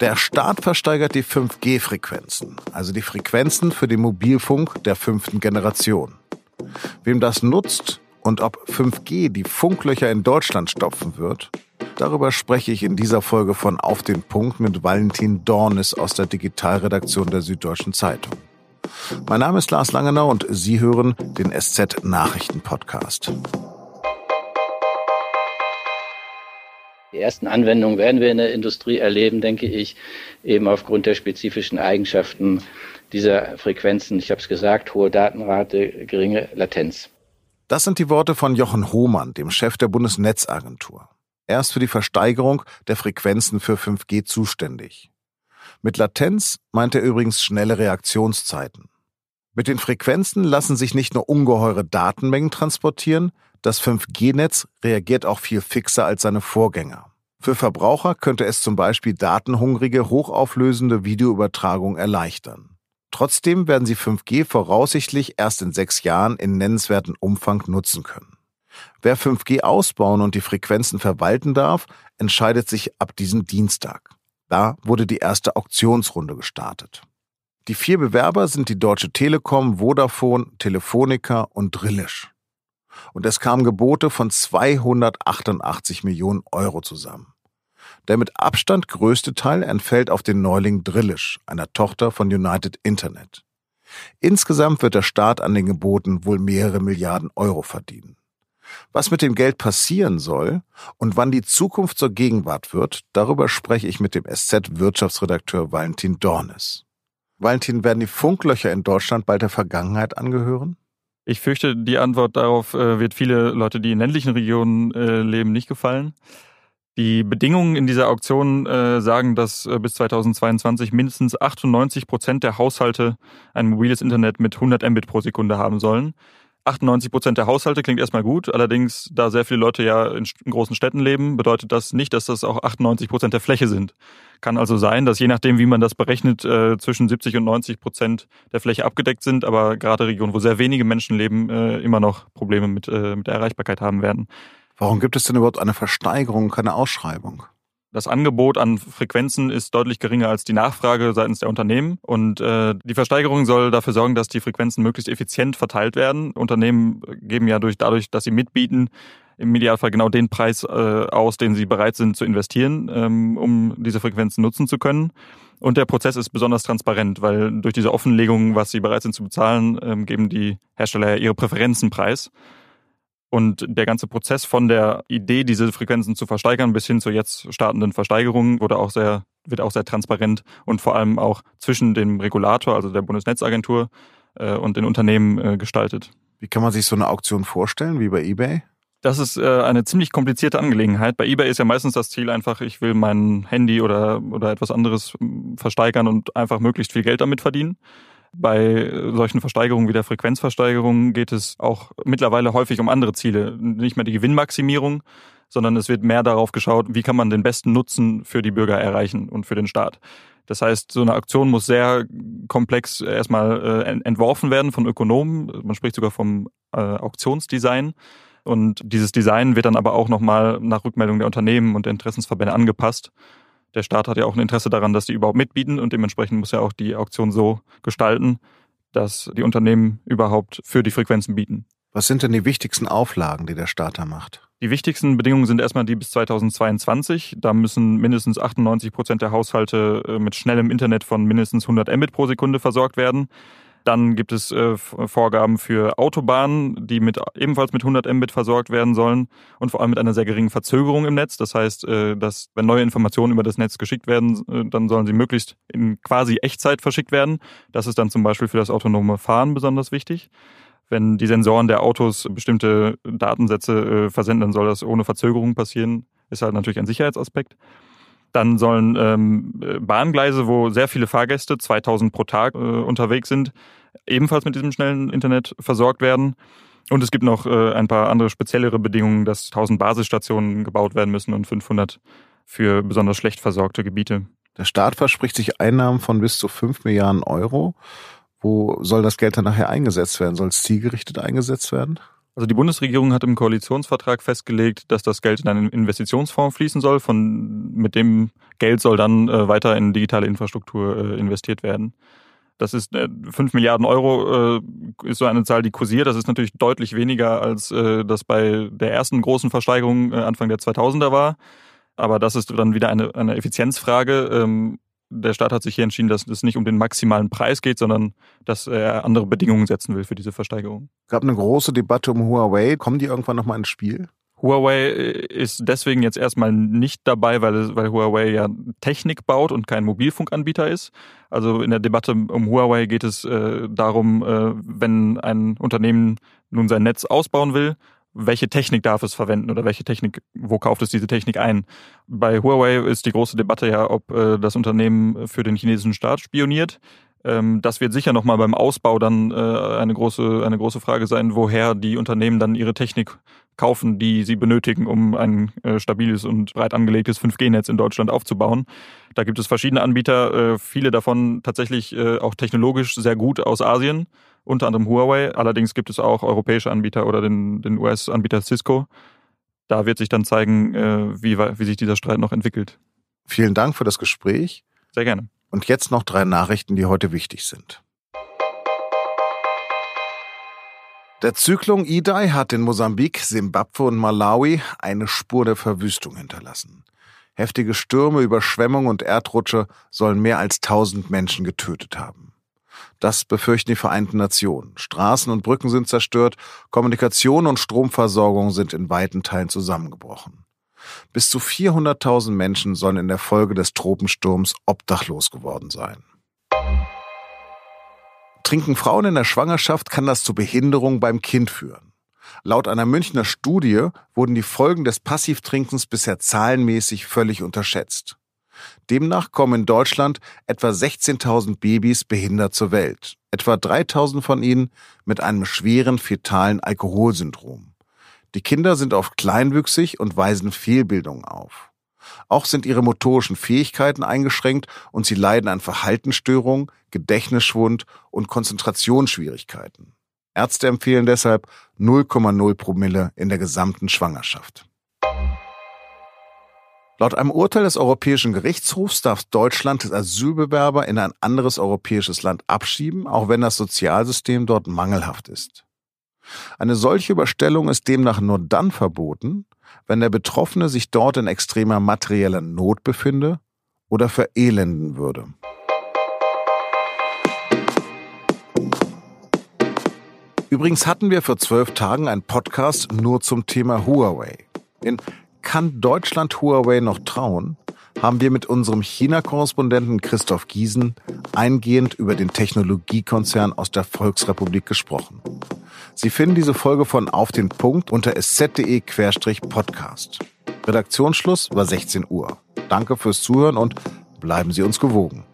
Der Staat versteigert die 5G-Frequenzen, also die Frequenzen für den Mobilfunk der fünften Generation. Wem das nutzt und ob 5G die Funklöcher in Deutschland stopfen wird, darüber spreche ich in dieser Folge von Auf den Punkt mit Valentin Dornis aus der Digitalredaktion der Süddeutschen Zeitung. Mein Name ist Lars Langenau und Sie hören den SZ Nachrichten Podcast. Die ersten Anwendungen werden wir in der Industrie erleben, denke ich, eben aufgrund der spezifischen Eigenschaften dieser Frequenzen. Ich habe es gesagt, hohe Datenrate, geringe Latenz. Das sind die Worte von Jochen Hohmann, dem Chef der Bundesnetzagentur. Er ist für die Versteigerung der Frequenzen für 5G zuständig. Mit Latenz meint er übrigens schnelle Reaktionszeiten. Mit den Frequenzen lassen sich nicht nur ungeheure Datenmengen transportieren, das 5G-Netz reagiert auch viel fixer als seine Vorgänger. Für Verbraucher könnte es zum Beispiel datenhungrige, hochauflösende Videoübertragung erleichtern. Trotzdem werden sie 5G voraussichtlich erst in sechs Jahren in nennenswerten Umfang nutzen können. Wer 5G ausbauen und die Frequenzen verwalten darf, entscheidet sich ab diesem Dienstag. Da wurde die erste Auktionsrunde gestartet. Die vier Bewerber sind die Deutsche Telekom, Vodafone, Telefonica und Drillisch. Und es kamen Gebote von 288 Millionen Euro zusammen. Der mit Abstand größte Teil entfällt auf den Neuling Drillisch, einer Tochter von United Internet. Insgesamt wird der Staat an den Geboten wohl mehrere Milliarden Euro verdienen. Was mit dem Geld passieren soll und wann die Zukunft zur Gegenwart wird, darüber spreche ich mit dem SZ-Wirtschaftsredakteur Valentin Dornes. Valentin, werden die Funklöcher in Deutschland bald der Vergangenheit angehören? Ich fürchte, die Antwort darauf äh, wird viele Leute, die in ländlichen Regionen äh, leben, nicht gefallen. Die Bedingungen in dieser Auktion äh, sagen, dass äh, bis 2022 mindestens 98 Prozent der Haushalte ein mobiles Internet mit 100 Mbit pro Sekunde haben sollen. 98 Prozent der Haushalte klingt erstmal gut. Allerdings, da sehr viele Leute ja in, großen Städten leben, bedeutet das nicht, dass das auch 98 Prozent der Fläche sind. Kann also sein, dass je nachdem, wie man das berechnet, äh, zwischen 70 und 90 Prozent der Fläche abgedeckt sind, aber gerade Regionen, wo sehr wenige Menschen leben, äh, immer noch Probleme mit, äh, mit der Erreichbarkeit haben werden. Warum gibt es denn überhaupt eine Versteigerung, keine Ausschreibung? Das Angebot an Frequenzen ist deutlich geringer als die Nachfrage seitens der Unternehmen. Und äh, die Versteigerung soll dafür sorgen, dass die Frequenzen möglichst effizient verteilt werden. Unternehmen geben ja durch, dadurch, dass sie mitbieten, im Idealfall genau den Preis äh, aus, den sie bereit sind zu investieren, ähm, um diese Frequenzen nutzen zu können. Und der Prozess ist besonders transparent, weil durch diese Offenlegung, was sie bereit sind zu bezahlen, ähm, geben die Hersteller ihre Präferenzen preis. Und der ganze Prozess von der Idee, diese Frequenzen zu versteigern, bis hin zur jetzt startenden Versteigerung, wurde auch sehr, wird auch sehr transparent und vor allem auch zwischen dem Regulator, also der Bundesnetzagentur, äh, und den Unternehmen äh, gestaltet. Wie kann man sich so eine Auktion vorstellen, wie bei eBay? Das ist äh, eine ziemlich komplizierte Angelegenheit. Bei eBay ist ja meistens das Ziel einfach, ich will mein Handy oder, oder etwas anderes versteigern und einfach möglichst viel Geld damit verdienen. Bei solchen Versteigerungen wie der Frequenzversteigerung geht es auch mittlerweile häufig um andere Ziele. Nicht mehr die Gewinnmaximierung, sondern es wird mehr darauf geschaut, wie kann man den besten Nutzen für die Bürger erreichen und für den Staat. Das heißt, so eine Aktion muss sehr komplex erstmal äh, entworfen werden von Ökonomen. Man spricht sogar vom äh, Auktionsdesign. Und dieses Design wird dann aber auch nochmal nach Rückmeldung der Unternehmen und der Interessensverbände angepasst der Staat hat ja auch ein Interesse daran, dass die überhaupt mitbieten und dementsprechend muss ja auch die Auktion so gestalten, dass die Unternehmen überhaupt für die Frequenzen bieten. Was sind denn die wichtigsten Auflagen, die der Staat da macht? Die wichtigsten Bedingungen sind erstmal die bis 2022. Da müssen mindestens 98 Prozent der Haushalte äh, mit schnellem Internet von mindestens 100 Mbit pro Sekunde versorgt werden. Dann gibt es äh, Vorgaben für Autobahnen, die mit, ebenfalls mit 100 Mbit versorgt werden sollen und vor allem mit einer sehr geringen Verzögerung im Netz. Das heißt, äh, dass wenn neue Informationen über das Netz geschickt werden, äh, dann sollen sie möglichst in quasi Echtzeit verschickt werden. Das ist dann zum Beispiel für das autonome Fahren besonders wichtig. Wenn die Sensoren der Autos bestimmte Datensätze äh, versenden, dann soll das ohne Verzögerung passieren. Ist halt natürlich ein Sicherheitsaspekt. Dann sollen ähm, Bahngleise, wo sehr viele Fahrgäste, 2000 pro Tag äh, unterwegs sind, ebenfalls mit diesem schnellen Internet versorgt werden. Und es gibt noch äh, ein paar andere speziellere Bedingungen, dass 1000 Basisstationen gebaut werden müssen und 500 für besonders schlecht versorgte Gebiete. Der Staat verspricht sich Einnahmen von bis zu 5 Milliarden Euro. Wo soll das Geld dann nachher eingesetzt werden? Soll es zielgerichtet eingesetzt werden? Also die Bundesregierung hat im Koalitionsvertrag festgelegt, dass das Geld in einen Investitionsfonds fließen soll. Von, mit dem Geld soll dann äh, weiter in digitale Infrastruktur äh, investiert werden. Das ist äh, 5 Milliarden Euro äh, ist so eine Zahl, die kursiert. Das ist natürlich deutlich weniger, als äh, das bei der ersten großen Versteigerung äh, Anfang der 2000er war. Aber das ist dann wieder eine, eine Effizienzfrage. Ähm, der Staat hat sich hier entschieden, dass es nicht um den maximalen Preis geht, sondern dass er andere Bedingungen setzen will für diese Versteigerung. Es gab eine große Debatte um Huawei. Kommen die irgendwann nochmal ins Spiel? Huawei ist deswegen jetzt erstmal nicht dabei, weil, weil Huawei ja Technik baut und kein Mobilfunkanbieter ist. Also in der Debatte um Huawei geht es äh, darum, äh, wenn ein Unternehmen nun sein Netz ausbauen will, welche Technik darf es verwenden oder welche Technik, wo kauft es diese Technik ein? Bei Huawei ist die große Debatte ja, ob äh, das Unternehmen für den chinesischen Staat spioniert. Ähm, das wird sicher nochmal beim Ausbau dann äh, eine, große, eine große Frage sein, woher die Unternehmen dann ihre Technik kaufen, die sie benötigen, um ein äh, stabiles und breit angelegtes 5G-Netz in Deutschland aufzubauen. Da gibt es verschiedene Anbieter, äh, viele davon tatsächlich äh, auch technologisch sehr gut aus Asien unter anderem Huawei. Allerdings gibt es auch europäische Anbieter oder den, den US-Anbieter Cisco. Da wird sich dann zeigen, äh, wie, wie sich dieser Streit noch entwickelt. Vielen Dank für das Gespräch. Sehr gerne. Und jetzt noch drei Nachrichten, die heute wichtig sind. Der Zyklon Idai hat in Mosambik, Simbabwe und Malawi eine Spur der Verwüstung hinterlassen. Heftige Stürme, Überschwemmungen und Erdrutsche sollen mehr als 1000 Menschen getötet haben. Das befürchten die Vereinten Nationen. Straßen und Brücken sind zerstört, Kommunikation und Stromversorgung sind in weiten Teilen zusammengebrochen. Bis zu 400.000 Menschen sollen in der Folge des Tropensturms obdachlos geworden sein. Trinken Frauen in der Schwangerschaft kann das zu Behinderung beim Kind führen. Laut einer Münchner Studie wurden die Folgen des Passivtrinkens bisher zahlenmäßig völlig unterschätzt. Demnach kommen in Deutschland etwa 16.000 Babys behindert zur Welt, etwa 3.000 von ihnen mit einem schweren fetalen Alkoholsyndrom. Die Kinder sind oft kleinwüchsig und weisen Fehlbildungen auf. Auch sind ihre motorischen Fähigkeiten eingeschränkt und sie leiden an Verhaltensstörungen, Gedächtnisschwund und Konzentrationsschwierigkeiten. Ärzte empfehlen deshalb 0,0 Promille in der gesamten Schwangerschaft. Laut einem Urteil des Europäischen Gerichtshofs darf Deutschland Asylbewerber in ein anderes europäisches Land abschieben, auch wenn das Sozialsystem dort mangelhaft ist. Eine solche Überstellung ist demnach nur dann verboten, wenn der Betroffene sich dort in extremer materieller Not befinde oder verelenden würde. Übrigens hatten wir vor zwölf Tagen einen Podcast nur zum Thema Huawei. In kann Deutschland Huawei noch trauen? haben wir mit unserem China-Korrespondenten Christoph Giesen eingehend über den Technologiekonzern aus der Volksrepublik gesprochen. Sie finden diese Folge von Auf den Punkt unter sz.de-podcast. Redaktionsschluss war 16 Uhr. Danke fürs Zuhören und bleiben Sie uns gewogen.